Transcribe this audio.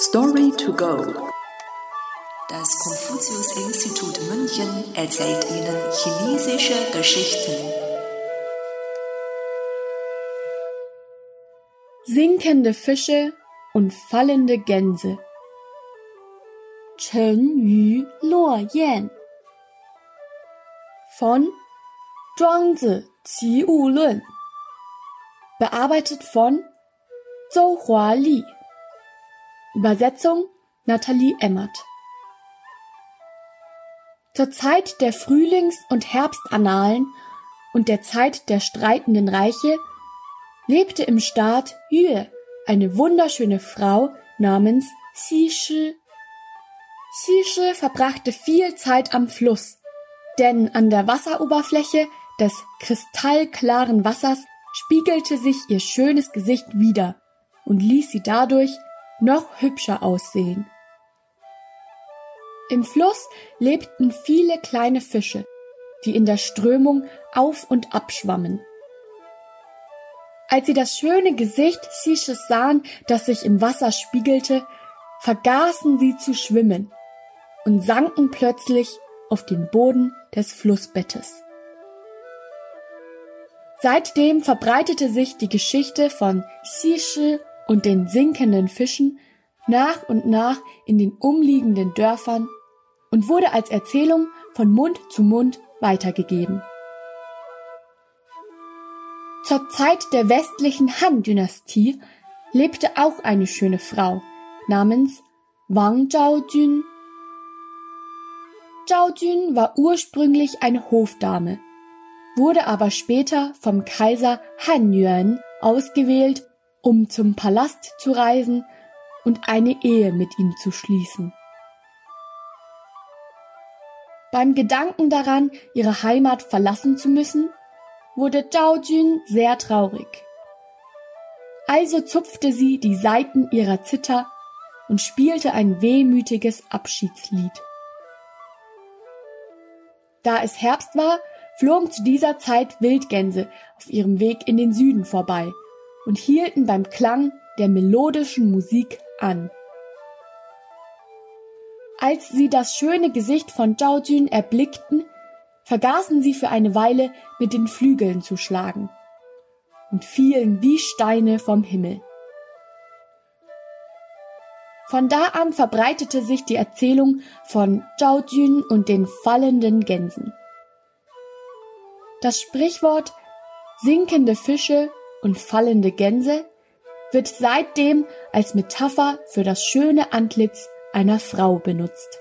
Story to go. Das Konfuzius-Institut München erzählt Ihnen chinesische Geschichten. Sinkende Fische und fallende Gänse. Chen Yu Luo Yan von Zhuangzi Qi Wu Lun Bearbeitet von Zhou Hua Li Übersetzung Nathalie Emmert Zur Zeit der Frühlings- und Herbstannalen und der Zeit der streitenden Reiche lebte im Staat Yue eine wunderschöne Frau namens Xi Shi. Xi Shi verbrachte viel Zeit am Fluss, denn an der Wasseroberfläche des kristallklaren Wassers spiegelte sich ihr schönes Gesicht wieder und ließ sie dadurch noch hübscher aussehen. Im Fluss lebten viele kleine Fische, die in der Strömung auf und ab schwammen. Als sie das schöne Gesicht Sisches sahen, das sich im Wasser spiegelte, vergaßen sie zu schwimmen und sanken plötzlich auf den Boden des Flussbettes. Seitdem verbreitete sich die Geschichte von Xi und den sinkenden Fischen nach und nach in den umliegenden Dörfern und wurde als Erzählung von Mund zu Mund weitergegeben. Zur Zeit der westlichen Han-Dynastie lebte auch eine schöne Frau namens Wang Zhaojun. Zhaojun war ursprünglich eine Hofdame, wurde aber später vom Kaiser Han Yuan ausgewählt um zum Palast zu reisen und eine Ehe mit ihm zu schließen. Beim Gedanken daran, ihre Heimat verlassen zu müssen, wurde Zhao Jun sehr traurig. Also zupfte sie die Saiten ihrer Zither und spielte ein wehmütiges Abschiedslied. Da es Herbst war, flogen zu dieser Zeit Wildgänse auf ihrem Weg in den Süden vorbei und hielten beim Klang der melodischen Musik an. Als sie das schöne Gesicht von Zhao Jun erblickten, vergaßen sie für eine Weile mit den Flügeln zu schlagen und fielen wie Steine vom Himmel. Von da an verbreitete sich die Erzählung von Zhao Jun und den fallenden Gänsen. Das Sprichwort sinkende Fische und fallende Gänse wird seitdem als Metapher für das schöne Antlitz einer Frau benutzt.